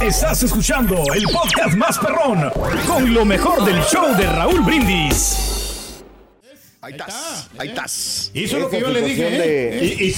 Estás escuchando el podcast más perrón con lo mejor del show de Raúl Brindis. Ahí estás, ahí estás. Hizo lo que yo le dije. ¿eh?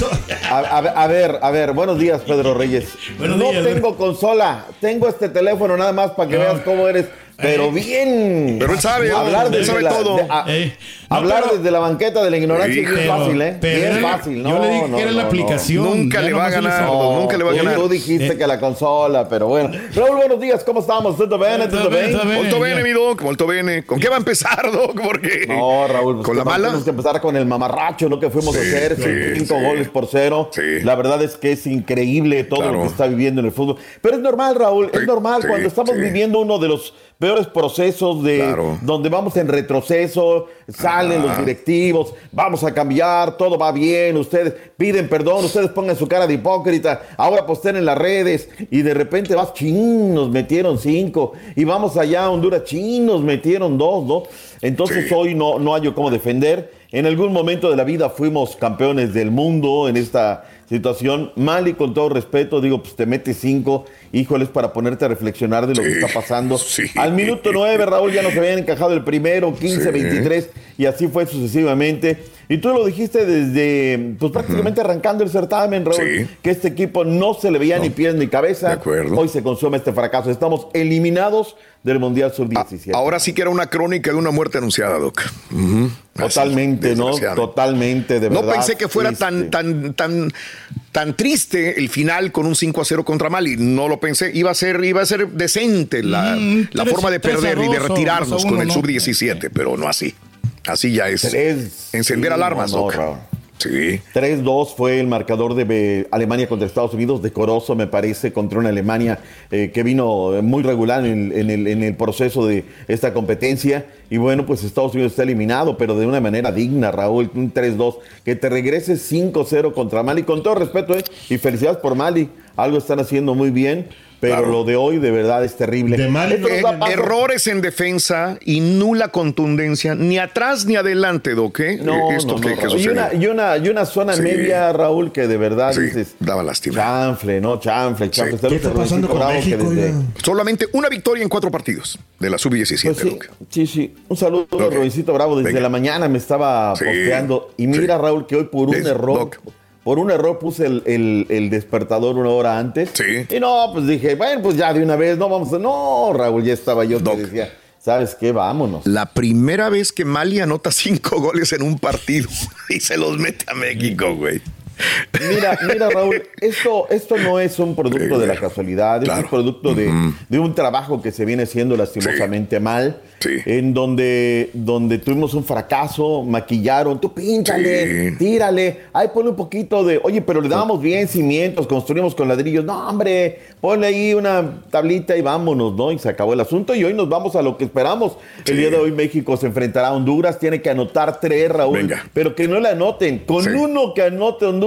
A, a- a ver, a ver, buenos días, Pedro Reyes. Buenos no días. tengo consola, tengo este teléfono nada más para que veas cómo eres, pero bien. Pero él sabe, hablar él sabe la- todo. de- a- Eh, no, hablar pero- desde la banqueta de la ignorancia es fácil, ¿eh? pero era- fácil, no. yo le dije no, que era la no, no. aplicación. Nunca le va a ganar. nunca le va a tú- ganar. Tú dijiste Eh. que la consola, pero bueno. Raúl, buenos días, ¿cómo estamos? ¿Todo bien? ¿Todo Todo bien, bien? todo bene, mi Doc, molto bene. ¿Con qué va a empezar, Doc? Porque No, Raúl, pues ¿Con la mala? Tenemos que empezar con el mamarracho, lo que fuimos a hacer, sí, cinco sí. goles por cero. Sí. La verdad es que es increíble todo Claro. lo que está viviendo en el fútbol. Pero es normal, Raúl, es normal cuando estamos viviendo uno de los peores procesos de Claro. donde vamos en retroceso, salen los directivos, vamos a cambiar, todo va bien, ustedes piden perdón, ustedes pongan su cara de hipócrita, ahora posten en las redes y de repente vas, chin, nos metieron cinco y vamos allá a Honduras, chin, nos metieron dos, ¿no? Entonces Sí. hoy no, no hay cómo defender. En algún momento de la vida fuimos campeones del mundo en esta situación. Mal y con todo respeto, digo, pues te metes cinco, híjoles, para ponerte a reflexionar de lo que está pasando. sí. Al minuto nueve, Raúl, ya nos habían encajado el primero, 15, Sí. 23, y así fue sucesivamente. Y tú lo dijiste desde, pues prácticamente arrancando el certamen, Raúl, Sí. que este equipo no se le veía ni pies ni cabeza. De acuerdo. Hoy se consume este fracaso. Estamos eliminados del Mundial Ah, Sub-17. ahora sí que era una crónica de una muerte anunciada, Doc. Así, Totalmente, ¿no? Totalmente, de verdad. No pensé que fuera tan, triste. tan, tan, tan triste el final con un 5 a 0 contra Mali. No lo pensé. Iba a ser, iba a ser decente la, Mm, la tres- forma de perder y de retirarnos con el ¿no? sub-17, pero no así. Así ya es. Tres. Encender Sí, alarmas, no. Sí. 3-2 fue el marcador de Alemania contra Estados Unidos, decoroso me parece, contra una Alemania eh, que vino muy regular en, en el, en el proceso de esta competencia. Y bueno, pues Estados Unidos está eliminado, pero de una manera digna, Raúl, un 3-2. Que te regreses 5-0 contra Mali, con todo respeto, eh, y felicidades por Mali, algo están haciendo muy bien. Pero Claro. lo de hoy de verdad es terrible. De Mali Esto nos da paso- errores en defensa y nula contundencia, ni atrás ni adelante, Doc. ¿eh? No, Eh, Esto no, que, no, que y, una, y, una, y una zona Sí. media, Raúl, que de verdad Sí, dices. daba lástima. Chanfle, ¿no? Chanfle, chanfle. Sí. ¿Qué está pasando con México? desde-? Solamente una victoria en cuatro partidos de la sub-17, Pues sí, sí, sí. Un saludo a. Robincito Bravo. Desde Venga. la mañana me estaba Sí, posteando. Y mira, sí. Raúl, que hoy por un Es- error. Doc. Por un error puse el, el- el despertador una hora antes. Sí. Y no, pues dije, bueno, pues ya de una vez, no vamos a. No, Raúl, ya estaba yo Doc. que decía, ¿sabes qué? Vámonos. La primera vez que Mali anota cinco goles en un partido y se los mete a México, güey. Mira, mira, Raúl, esto, esto no es un producto de la casualidad, Claro. es un producto de, de un trabajo que se viene haciendo lastimosamente mal, Sí. en donde, donde tuvimos un fracaso, maquillaron, tú pínchale, Sí. tírale, ahí ponle un poquito de, oye, pero le damos bien cimientos, construimos con ladrillos, no, hombre, ponle ahí una tablita y vámonos, ¿no? Y se acabó el asunto y hoy nos vamos a lo que esperamos. El Sí. día de hoy México se enfrentará a Honduras, tiene que anotar tres, Raúl, Venga. pero que no le anoten, con Sí. uno que anote Honduras,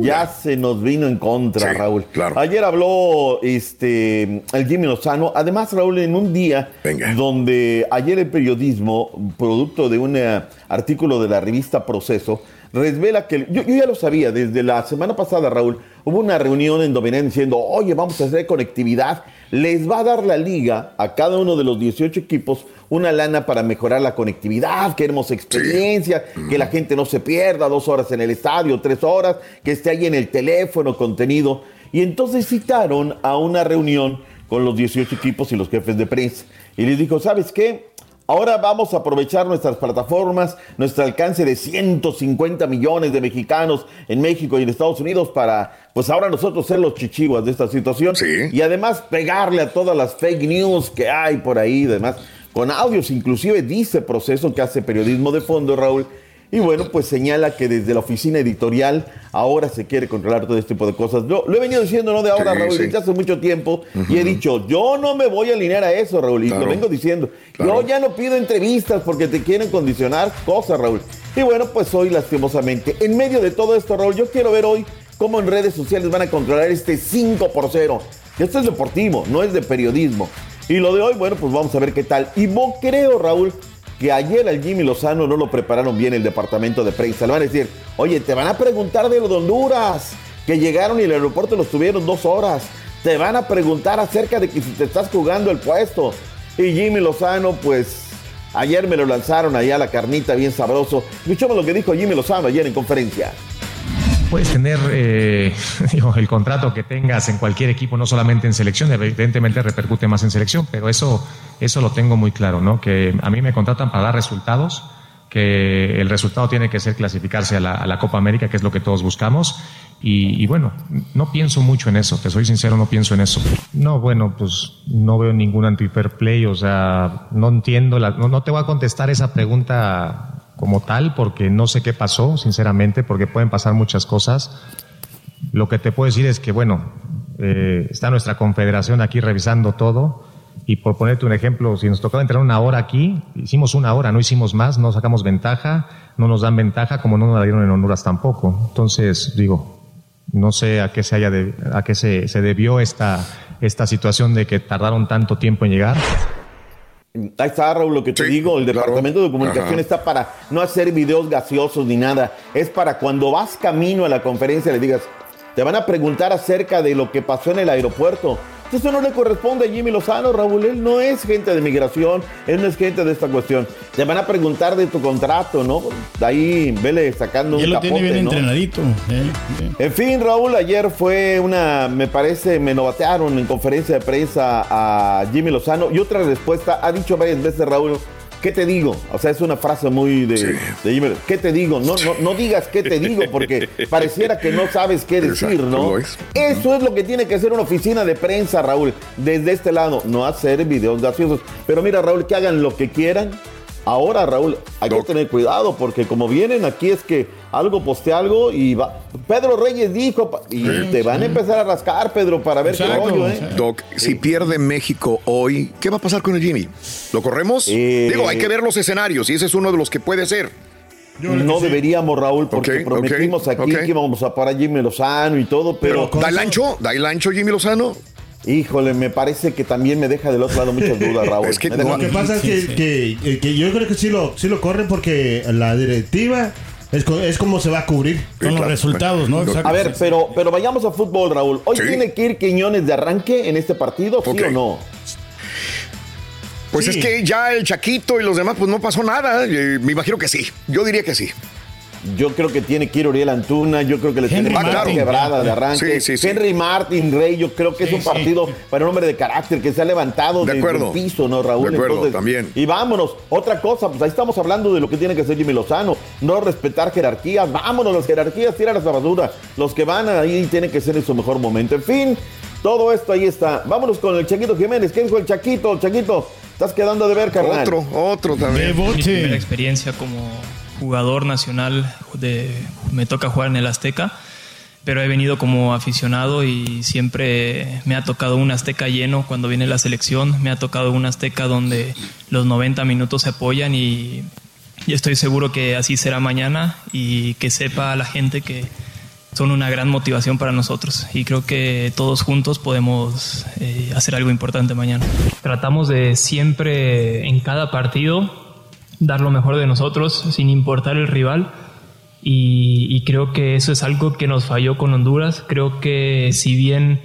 ya se nos vino en contra, Sí, Raúl. claro. Ayer habló este el Jimmy Lozano, además, Raúl, en un día Venga. donde ayer el periodismo, producto de un eh, artículo de la revista Proceso, revela que yo, yo ya lo sabía, desde la semana pasada, Raúl, hubo una reunión en venían diciendo, oye, vamos a hacer conectividad, les va a dar la liga a cada uno de los 18 equipos una lana para mejorar la conectividad, queremos experiencia, que la gente no se pierda dos horas en el estadio, tres horas, que esté ahí en el teléfono contenido. Y entonces citaron a una reunión con los 18 equipos y los jefes de prensa. Y les dijo, ¿sabes qué? Ahora vamos a aprovechar nuestras plataformas, nuestro alcance de 150 millones de mexicanos en México y en Estados Unidos para, pues ahora nosotros ser los chichiguas de esta situación. Sí. Y además pegarle a todas las fake news que hay por ahí y demás. Con audios, inclusive dice proceso que hace periodismo de fondo, Raúl. Y bueno, pues señala que desde la oficina editorial ahora se quiere controlar todo este tipo de cosas. Yo lo he venido diciendo no de ahora, Sí, Raúl, sí. desde hace mucho tiempo. Y he dicho, yo no me voy a alinear a eso, Raúl. Y Claro. lo vengo diciendo. Claro. Yo ya no pido entrevistas porque te quieren condicionar cosas, Raúl. Y bueno, pues hoy lastimosamente, en medio de todo esto, Raúl, yo quiero ver hoy cómo en redes sociales van a controlar este 5 por 0. Esto es deportivo, no es de periodismo. Y lo de hoy, bueno, pues vamos a ver qué tal. Y yo creo, Raúl, que ayer al Jimmy Lozano no lo prepararon bien el departamento de prensa. Le van a decir, oye, te van a preguntar de lo de Honduras, que llegaron y el aeropuerto los tuvieron dos horas. te van a preguntar acerca de que si te estás jugando el puesto. Y Jimmy Lozano, pues ayer me lo lanzaron allá a la carnita bien sabroso. Escuchamos lo que dijo Jimmy Lozano ayer en conferencia. Puedes tener eh, el contrato que tengas en cualquier equipo, no solamente en selección, evidentemente repercute más en selección, pero eso, eso lo tengo muy claro, ¿no? Que a mí me contratan para dar resultados, que el resultado tiene que ser clasificarse a la, Copa América, que es lo que todos buscamos. Y, bueno, no pienso mucho en eso, te soy sincero, no pienso en eso. No, bueno, pues no veo ningún anti-fair play, o sea, no entiendo, la, no, no te voy a contestar esa pregunta como tal, porque no sé qué pasó, sinceramente, porque pueden pasar muchas cosas. Lo que te puedo decir es que, bueno, eh, está nuestra confederación aquí revisando todo. Y por ponerte un ejemplo, si nos tocaba entrar una hora aquí, hicimos una hora, no hicimos más, no sacamos ventaja, no nos dan ventaja, como no nos la dieron en Honduras tampoco. Entonces, digo, no sé a qué se haya a qué se, se debió esta, esta situación de que tardaron tanto tiempo en llegar. Ahí está, Raúl, lo que te digo, el departamento de comunicación está para no hacer videos gaseosos ni nada. Es para cuando vas camino a la conferencia le digas, te van a preguntar acerca de lo que pasó en el aeropuerto. Eso no le corresponde a Jimmy Lozano, Raúl. Él no es gente de migración, él no es gente de esta cuestión. Te van a preguntar de tu contrato, ¿no? De ahí, vele sacando un él lo tiene bien entrenadito. Eh, en fin, Raúl, ayer fue una, me parece, me novatearon en conferencia de prensa a Jimmy Lozano y otra respuesta. Ha dicho varias veces, Raúl, ¿Qué te digo? O sea, es una frase muy de, ¿Qué te digo? No, no, no digas qué te digo porque pareciera que no sabes qué decir, ¿no? Eso es lo que tiene que hacer una oficina de prensa, Raúl. Desde este lado, no hacer videos graciosos. Pero mira, Raúl, que hagan lo que quieran Ahora, Raúl, hay que tener cuidado porque como vienen aquí es que algo poste algo y va. Pedro Reyes dijo y te van a empezar a rascar, Pedro, para ver qué rollo, ¿eh? Doc, si pierde México hoy, ¿qué va a pasar con el Jimmy? ¿Lo corremos? Eh, Digo, hay que ver los escenarios y ese es uno de los que puede ser. no deberíamos, Raúl, porque prometimos aquí que íbamos a parar a Jimmy Lozano y todo, pero. ¿Da el ancho? ¿Da el ancho Jimmy Lozano? Híjole, me parece que también me deja del otro lado muchas dudas, Raúl. es que, lo que pasa es que, que, yo creo que sí lo, sí lo corren porque la directiva es, es como se va a cubrir con los resultados, ¿no? A ver, pero, pero vayamos a fútbol, Raúl. ¿Hoy tiene que ir Quiñones de arranque en este partido, sí o no? Pues es que ya el Chaquito y los demás, pues no pasó nada. Eh, me imagino que sí. Yo diría que sí. Yo creo que tiene que ir Uriel Antuna, yo creo que le tiene que quebrada de arranque. Henry Martin, Rey, yo creo que es un partido para un hombre de carácter que se ha levantado de del piso, ¿no, Raúl? De acuerdo, también. Y vámonos, otra cosa, pues ahí estamos hablando de lo que tiene que ser Jimmy Lozano, no respetar jerarquías, vámonos, las jerarquías, tiran esa basura. Los que van ahí tienen que ser en su mejor momento. En fin, todo esto ahí está. Vámonos con el Chaquito Jiménez. ¿Quién fue el Chaquito? Chaquito, estás quedando de ver, carnal. Otro, otro también. Mi primera experiencia como jugador nacional, de, me toca jugar en el Azteca, pero he venido como aficionado y siempre me ha tocado un Azteca lleno cuando viene la selección, me ha tocado un Azteca donde los 90 minutos se apoyan y, estoy seguro que así será mañana y que sepa la gente que son una gran motivación para nosotros y creo que todos juntos podemos eh, hacer algo importante mañana. Tratamos de siempre en cada partido dar lo mejor de nosotros sin importar el rival. Y, creo que eso es algo que nos falló con Honduras. Creo que si bien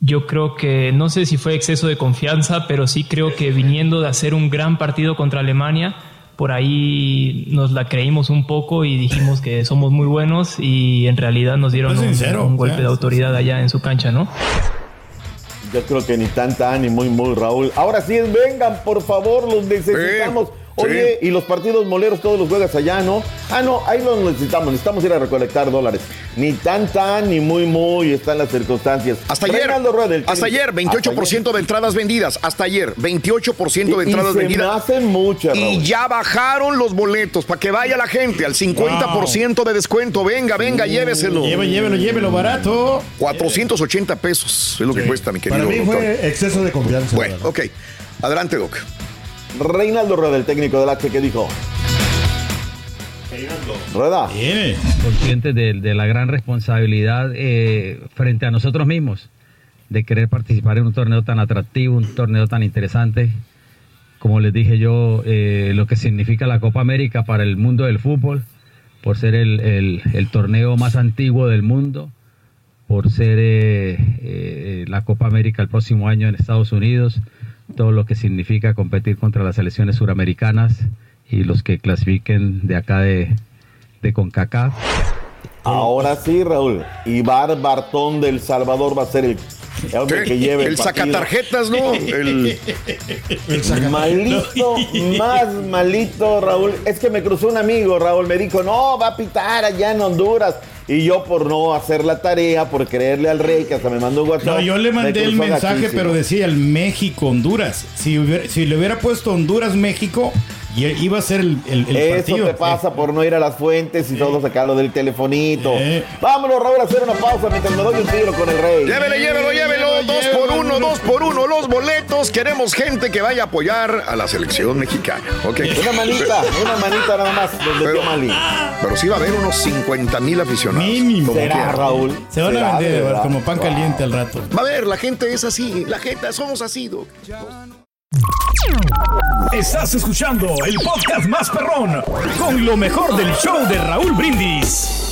yo creo que, no sé si fue exceso de confianza, pero sí creo que viniendo de hacer un gran partido contra Alemania, por ahí nos la creímos un poco y dijimos que somos muy buenos y en realidad nos dieron un, golpe de autoridad allá en su cancha, ¿no? Yo creo que ni tanta ni muy, muy Raúl. Ahora sí, vengan, por favor, los necesitamos. Oye, y los partidos moleros todos los juegas allá, ¿no? Ah, no, ahí los necesitamos, necesitamos ir a recolectar dólares. Ni tan tan, ni muy muy están las circunstancias. Hasta ayer, hasta ayer, 28% de entradas vendidas. Hasta ayer, 28% de entradas y vendidas. hacen muchas, Y ya bajaron los boletos para que vaya la gente al 50% de descuento. Venga, venga, lléveselo. Llévelo, llévelo, llévelo barato. 480 pesos es lo que cuesta, mi querido. Para mí fue exceso de confianza. Bueno, ok. Adelante, Doc. Reinaldo Rueda, el técnico del H, ¿qué dijo? Rueda. Conscientes de, la gran responsabilidad eh, frente a nosotros mismos de querer participar en un torneo tan atractivo, un torneo tan interesante, como les dije yo, eh, lo que significa la Copa América para el mundo del fútbol, por ser el, torneo más antiguo del mundo, por ser eh, la Copa América el próximo año en Estados Unidos, todo lo que significa competir contra las selecciones suramericanas y los que clasifiquen de acá de, de CONCACAF. Ahora sí, Raúl. Ibar Bartón del Salvador va a ser el, el hombre que lleve el, sacatarjetas, ¿no? El, el malito, más malito, Raúl. Es que me cruzó un amigo, Raúl, me dijo, no, va a pitar allá en Honduras. Y yo por no hacer la tarea, por creerle al rey, que hasta me mandó un WhatsApp. No, yo le mandé el mensaje, pero decía el México-Honduras. Si, si le hubiera puesto Honduras-México, y iba a ser el, el, Eso te pasa por no ir a las fuentes y todo sacarlo del telefonito. Vámonos, Raúl, a hacer una pausa mientras me doy un tiro con el rey. Llévele, llévelo, llévelo. Dos por uno, dos por uno. Los boletos. Queremos gente que vaya a apoyar a la selección mexicana. Okay. Una manita, una manita nada más. Pero, pero sí va a haber unos 50 mil aficionados. Mínimo. ¿Será, Raúl? Se van a vender como pan caliente al rato. Va a ver, la gente es así. La gente, somos así, Estás escuchando el podcast más perrón con lo mejor del show de Raúl Brindis.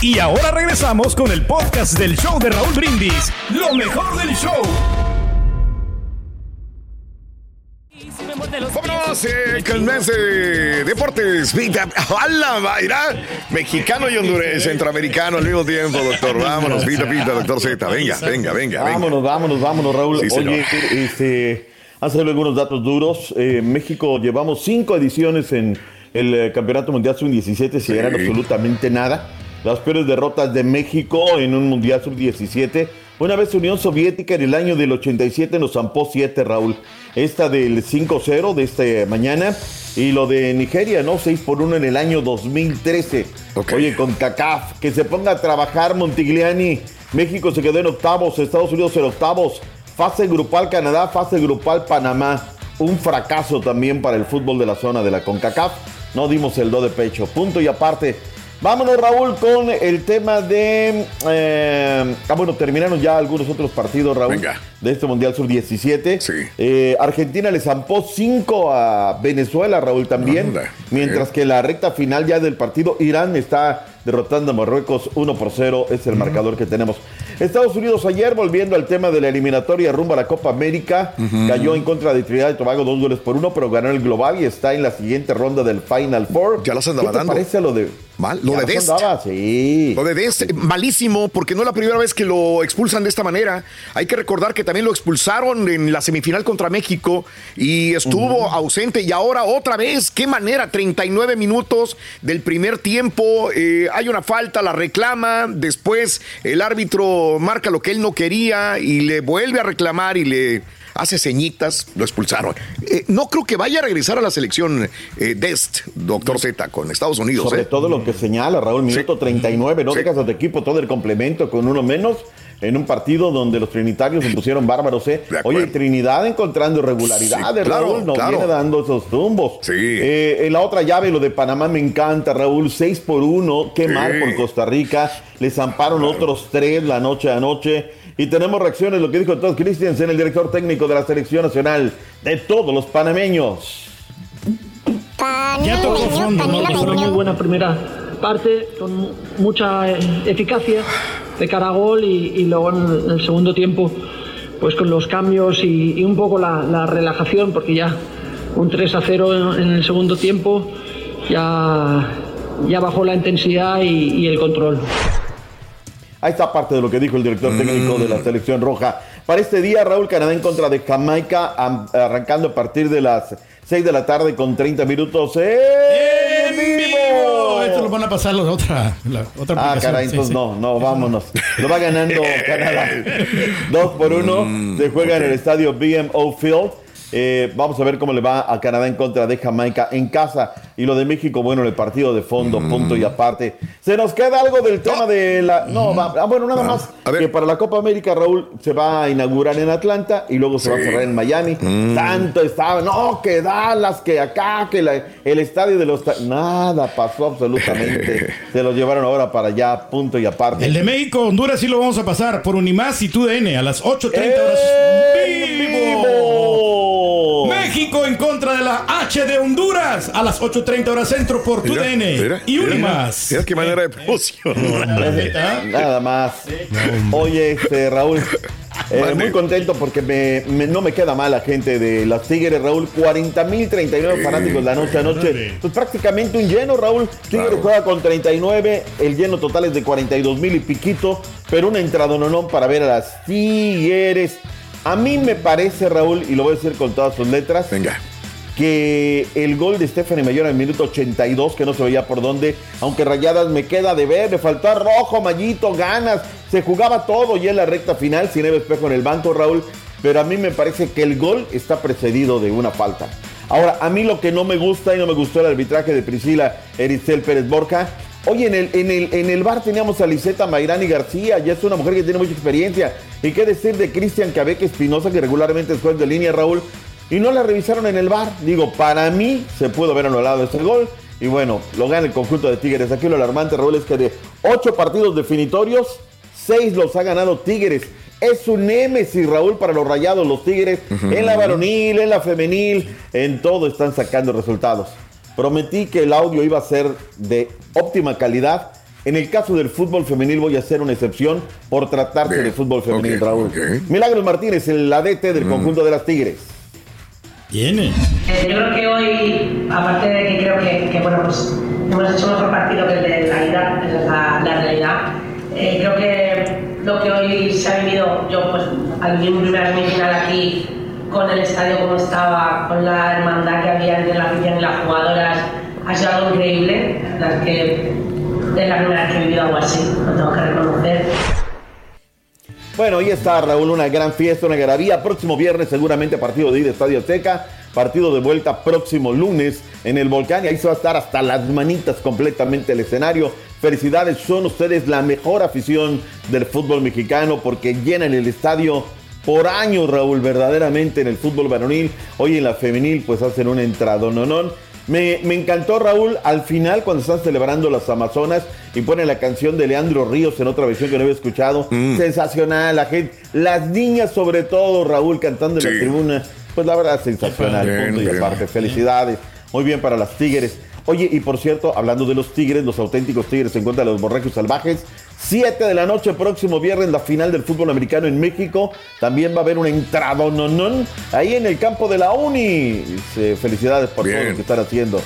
Y ahora regresamos con el podcast del show de Raúl Brindis. Lo mejor del show. Vámonos eh, con más de deportes. ¡Hala, Mayra! Mexicano y hondureño, centroamericano al mismo tiempo, doctor. Vámonos, pita, pita, doctor Z. Venga, venga, venga. Vámonos, vámonos, vámonos, Raúl. Oye, este, hace algunos datos duros. Eh, México llevamos cinco ediciones en el eh, Campeonato Mundial Sub-17 sin ganar absolutamente nada las peores derrotas de México en un Mundial Sub-17. Una vez Unión Soviética en el año del 87 nos zampó 7, Raúl. Esta del 5-0 de esta mañana. Y lo de Nigeria, ¿no? 6 por 1 en el año 2013. Oye, con CACAF, que se ponga a trabajar Montigliani. México se quedó en octavos, Estados Unidos en octavos. Fase grupal Canadá, fase grupal Panamá. Un fracaso también para el fútbol de la zona de la CONCACAF. No dimos el do de pecho. Punto y aparte. Vámonos, Raúl, con el tema de. Eh, ah, bueno, terminaron ya algunos otros partidos, Raúl, de este Mundial Sur-17. Sí. Eh, Argentina le zampó 5 a Venezuela, Raúl, también. mientras que la recta final ya del partido, Irán está derrotando a Marruecos 1 por 0, es el marcador que tenemos. Estados Unidos ayer, volviendo al tema de la eliminatoria rumbo a la Copa América, cayó en contra de Trinidad y Tobago dos goles por uno, pero ganó el global y está en la siguiente ronda del Final Four. Ya las andaba ¿Qué te parece lo de Mal, lo de Dest. sí. Lo de Dest, malísimo, porque no es la primera vez que lo expulsan de esta manera. Hay que recordar que también lo expulsaron en la semifinal contra México y estuvo ausente y ahora otra vez. ¿Qué manera? 39 minutos del primer tiempo. Eh, hay una falta, la reclama. Después el árbitro marca lo que él no quería y le vuelve a reclamar y le hace ceñitas, lo expulsaron. Eh, no creo que vaya a regresar a la selección eh, Dest, doctor Z, con Estados Unidos. Sobre ¿eh? todo lo que señala Raúl, minuto 39, no dejas a tu equipo todo el complemento con uno menos en un partido donde los trinitarios se pusieron bárbaros. ¿eh? Oye, Trinidad encontrando irregularidades, Sí, claro, Raúl, nos claro. viene dando esos tumbos. Sí. Eh, en la otra llave, lo de Panamá me encanta, Raúl, 6 por 1, qué Sí. mal por Costa Rica, le zamparon otros tres la noche a noche. Y tenemos reacciones, lo que dijo Todd Christensen, el director técnico de la selección nacional de todos los panameños. Ya tocó fondo, ¿no? Fue una muy buena primera parte, con mucha eh, eficacia de cara a gol y, y luego en el segundo tiempo, pues con los cambios y, y un poco la, la relajación, porque ya un 3 a 0 en, en el segundo tiempo ya, ya bajó la intensidad y, y el control. Ahí está parte de lo que dijo el director técnico de la selección roja. Para este día, Raúl Canadá en contra de Jamaica, am- arrancando a partir de las 6 de la tarde con 30 minutos en vivo. Esto lo van a pasar la otra, la otra Ah, aplicación. caray, Sí, entonces sí. no, no, vámonos. Lo va ganando Canadá. Dos por uno. Se juega en el estadio BMO Field. Eh, vamos a ver cómo le va a Canadá en contra de Jamaica en casa. Y lo de México, bueno, el partido de fondo, punto y aparte. Se nos queda algo del tema de la. No, va- ah, bueno, nada más. Que para la Copa América, Raúl, se va a inaugurar en Atlanta y luego se va a cerrar en Miami. Tanto estaba, no, que Dallas, que acá, que la- el estadio de los. Nada pasó absolutamente. se lo llevaron ahora para allá, punto y aparte. El de México, Honduras sí lo vamos a pasar por Unimás y TUDN a las 8.30 horas. ¡Vivo! México en contra de la H de Honduras a las 8.30 horas centro por TUDN mira, y mira, Unimás. Mira qué manera de promoción. Nada más. Oye, este, Raúl, eh, muy contento porque me, me- no me queda mal la gente de las Tigres, Raúl. 40 mil 39 fanáticos la noche a noche. Pues prácticamente un lleno, Raúl. Tigres juega con 39, el lleno total es de 42 mil y piquito, pero una entrada no para ver a las Tigres. A mí me parece, Raúl, y lo voy a decir con todas sus letras. Venga. Que el gol de Stephanie Mayor en el minuto 82, que no se veía por dónde, aunque rayadas me queda de ver, me faltó a rojo, mallito, ganas, se jugaba todo y en la recta final, sin Espejo en el banco, Raúl, pero a mí me parece que el gol está precedido de una falta. Ahora, a mí lo que no me gusta y no me gustó el arbitraje de Priscila Ericel Pérez Borja. Oye, en el, en el, en el bar teníamos a Liseta Mayrani García, ya es una mujer que tiene mucha experiencia. ¿Y qué decir de Cristian Cabeque Espinosa, que regularmente es juez de línea, Raúl? Y no la revisaron en el bar. Digo, para mí se pudo haber anulado ese gol. Y bueno, lo gana el conjunto de Tigres. Aquí lo alarmante, Raúl, es que de ocho partidos definitorios, seis los ha ganado Tigres. Es un némesis, Raúl, para los rayados, los Tigres. En la varonil, en la femenil, en todo están sacando resultados. Prometí que el audio iba a ser de óptima calidad. En el caso del fútbol femenil voy a hacer una excepción por tratarse de fútbol femenil, ok, Raúl. ok. Milagros Martínez, el ADT del conjunto de las Tigres. Tiene. Eh, yo creo que hoy, aparte de que creo que, que, bueno, pues hemos hecho mejor partido que el de la ida, esa es la, la realidad. Eh, creo que lo que hoy se ha vivido, yo pues al vivir mi primera semifinal aquí, con el estadio como estaba, con la hermandad que había entre la afición y las jugadoras, ha sido algo increíble. La verdad es que es la primera vez que he vivido algo así, lo tengo que reconocer. Bueno, ahí está Raúl, una gran fiesta, una garabía. Próximo viernes seguramente partido de ida Estadio Azteca, partido de vuelta próximo lunes en el Volcán y ahí se va a estar hasta las manitas completamente el escenario. Felicidades, son ustedes la mejor afición del fútbol mexicano porque llenan el estadio por años, Raúl, verdaderamente en el fútbol varonil. Hoy en la femenil pues hacen una entrada, no, no. Me, me encantó Raúl al final cuando están celebrando las Amazonas y ponen la canción de Leandro Ríos en otra versión que no había escuchado. Sensacional, la gente, las niñas sobre todo, Raúl cantando en la tribuna. Pues la verdad, sensacional. Bien, punto y aparte, felicidades. Muy bien para las Tigres. Oye, y por cierto, hablando de los Tigres, los auténticos Tigres se encuentran los Borregos Salvajes. 7 de la noche, próximo viernes, la final del fútbol americano en México. También va a haber una entrada no, ahí en el campo de la Uni. Felicidades por todo lo que están haciendo.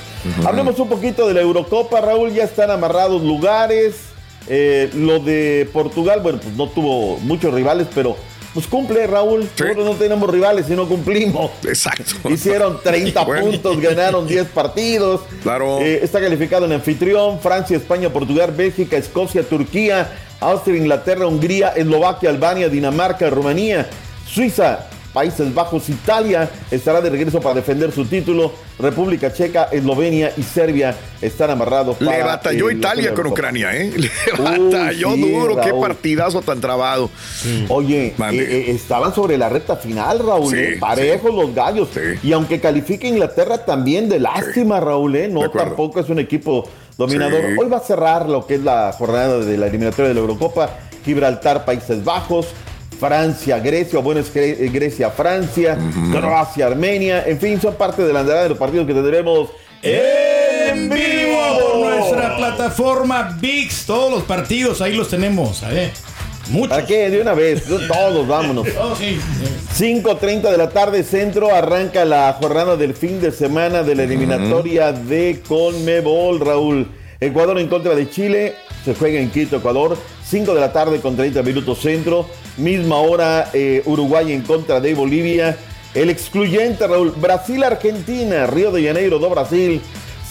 Hablemos un poquito de la Eurocopa, Raúl. Ya están amarrados lugares. Eh, lo de Portugal, bueno, pues no tuvo muchos rivales, pero pues cumple, Raúl. Nosotros no tenemos rivales y no cumplimos. Exacto. Hicieron 30 Bueno. puntos, ganaron 10 partidos. Claro. Eh, está calificado en anfitrión. Francia, España, Portugal, Bélgica, Escocia, Turquía, Austria, Inglaterra, Hungría, Eslovaquia, Albania, Dinamarca, Rumanía, Suiza, Países Bajos, Italia estará de regreso para defender su título. República Checa, Eslovenia y Serbia están amarrados. Le batalló eh, Italia con. Ucrania, ¿eh? Le Uy, batalló sí, duro, qué partidazo tan trabado. Oye, eh, eh, estaban sobre la recta final, Raúl. Sí, eh, Parejos los gallos. Y aunque califique Inglaterra también de lástima, Raúl, ¿eh? No, tampoco es un equipo dominador. Hoy va a cerrar lo que es la jornada de la eliminatoria de la Eurocopa. Gibraltar, Países Bajos. Francia, Grecia, o bueno, es eh, Grecia, Francia, Croacia, Armenia, en fin, son parte de la andada de los partidos que tendremos En vivo por nuestra plataforma VIX. Todos los partidos ahí los tenemos. A ver. Muchos. ¿Para qué? De una vez, todos, vámonos. Oh, sí, sí. 5.30 de la tarde centro arranca la jornada del fin de semana de la eliminatoria de Conmebol, Raúl. Ecuador en contra de Chile, se juega en Quito, Ecuador. 5 de la tarde con 30 minutos centro. Misma hora eh, Uruguay en contra de Bolivia. El excluyente, Raúl. Brasil-Argentina, Río de Janeiro do Brasil.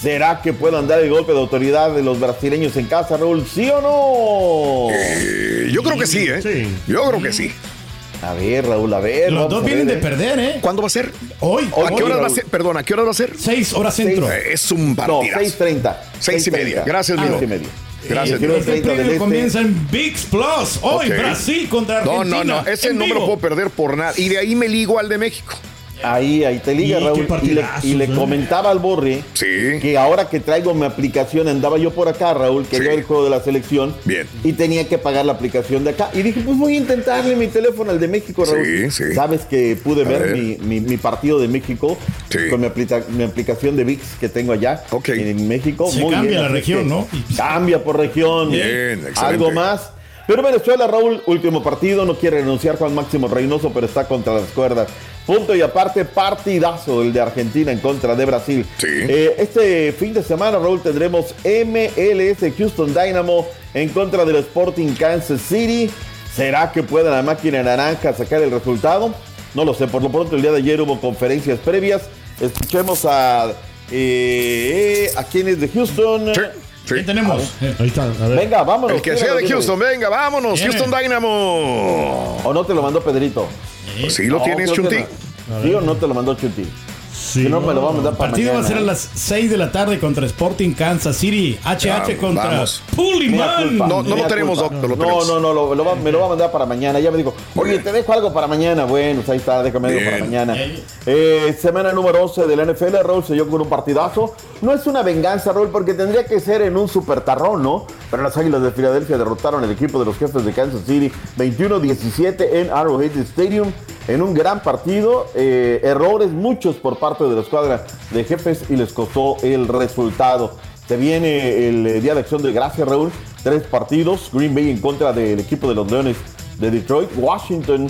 ¿Será que puedan dar el golpe de autoridad de los brasileños en casa, Raúl? ¿Sí o no? Eh, yo creo que sí, ¿eh? Yo creo que sí. A ver, Raúl, a ver. Los dos vienen de ver, ¿eh? perder, ¿eh? ¿Cuándo va a ser? Hoy. ¿A qué hoy, hora va a ser? Perdón, ¿a qué hora va a ser? 6 horas centro. Eh, Es un No, partidazo. 6.30. Seis y media. Gracias, Ah, amigo. seis y media. Gracias, Eh, amigo. este 30 del premio este. comienza en VIX Plus. Hoy. Brasil contra No, Argentina. no, no. Ese en no me lo puedo perder por nada. Y de ahí me ligo al de México. Ahí, ahí te liga, Y Raúl. Y le, partidazos, y le comentaba al Borri Sí. que ahora que traigo mi aplicación, andaba yo por acá, Raúl, que Sí. veo el juego de la selección. Bien. Y tenía que pagar la aplicación de acá. Y dije, pues voy a intentarle mi teléfono al de México, Raúl. Sí, sí. Sabes que pude ver, ver. Mi, mi- mi partido de México Sí. con mi, aplica- mi aplicación de VIX que tengo allá en México. Se Muy cambia bien, la región, ¿no? Cambia por región. Bien, excelente. Algo más. Pero Venezuela, Raúl, último partido, no quiere renunciar Juan Máximo Reynoso, pero está contra las cuerdas. Punto y aparte, partidazo el de Argentina en contra de Brasil. Sí. Eh, este fin de semana, Raúl, tendremos MLS Houston Dynamo en contra del Sporting Kansas City. ¿Será que pueda la máquina naranja sacar el resultado? No lo sé. Por lo pronto, el día de ayer hubo conferencias previas. Escuchemos a, eh, a quienes de Houston. Sí. sí. ¿Quién tenemos? Ahí está, a ver. Venga, vámonos. El que sea de. Houston, venga, vámonos. Houston Dynamo. ¿O no te lo mandó Pedrito? Sí, lo No, que Chunti. no. ¿Sí o no te lo mandó Chunti? Sí, Si no, me lo va a mandar El para partido va a ser a las 6 de la tarde contra Sporting Kansas City. HH Vamos, contra vamos. Culpa, No, no lo tenemos. Doc, no No, no, no, lo- lo va- me lo va a mandar para mañana. Ya me dijo, Muy oye, bien. te dejo algo para mañana. Bueno, pues ahí está, déjame algo para mañana. Eh, semana número 11 de la NFL, Raúl se dio con un partidazo. No es una venganza, Raúl, porque tendría que ser en un supertarrón, ¿no? Pero las Águilas de Filadelfia derrotaron al equipo de los jefes de Kansas City 21-17 en Arrowhead Stadium en un gran partido. Eh, errores muchos por parte de la escuadra de jefes y les costó el resultado. Se viene el eh, Día de Acción de Gracias, Raúl. Tres partidos. Green Bay en contra del equipo de los Leones de Detroit. Washington,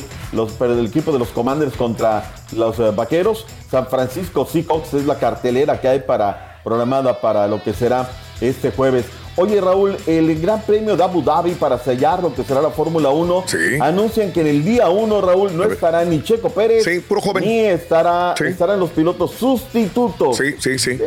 pero el equipo de los Commanders contra los eh, Vaqueros. San Francisco Seahawks es la cartelera que hay para, programada para lo que será este jueves. Oye Raúl, el Gran Premio de Abu Dhabi para sellar lo que será la Fórmula 1. Sí. Anuncian que en el día 1, Raúl, no estará ni Checo Pérez. Sí, puro joven. Ni estará, Sí. estarán los pilotos sustitutos. Sí, sí, sí.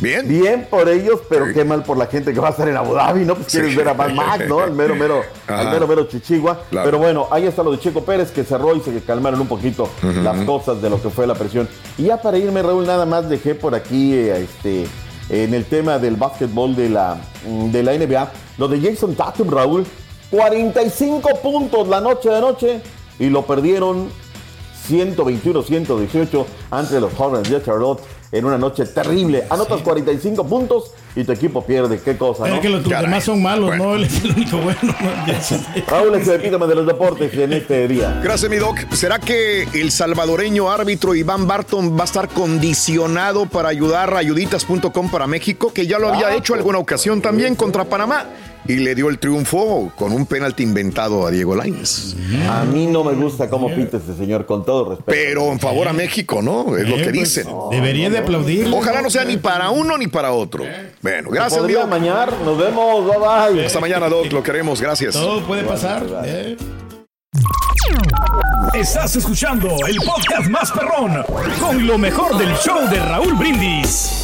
Bien. Bien por ellos, pero qué mal por la gente que va a estar en Abu Dhabi, ¿no? Pues quieres ver a Mad Max, ¿no? Al mero, mero, al mero, mero Chichigua. Claro. Pero bueno, ahí está lo de Checo Pérez, que cerró y se calmaron un poquito las cosas de lo que fue la presión. Y ya para irme, Raúl, nada más dejé por aquí, este, en el tema del básquetbol de la, mm, de la NBA, lo de Jason Tatum, Raúl, 45 puntos la noche de noche y lo perdieron 121-118 ante los Hornets de Charlotte en una noche terrible. Anotas 45 puntos y tu equipo pierde. Qué cosa, Es ¿no? que los Caray. demás son malos, Bueno. ¿no? Él es el único bueno. Raúl, es el epítome de los deportes en este día. Gracias, mi doc. ¿Será que el salvadoreño árbitro Iván Barton va a estar condicionado para ayudar a ayuditas.com para México, que ya lo había Ah, hecho alguna ocasión también contra Panamá y le dio el triunfo con un penalti inventado a Diego Lainez? A mí no me gusta cómo pinta este señor, con todo respeto. Pero en favor a México, ¿no? Es lo Eh, que pues, dicen. Debería de aplaudir. Ojalá no sea ni para uno ni para otro. Bueno, gracias, doc. Nos vemos. Bye bye. Hasta mañana, doc. Lo queremos. Gracias. Todo puede pasar. eh. Estás escuchando el podcast más perrón con lo mejor del show de Raúl Brindis.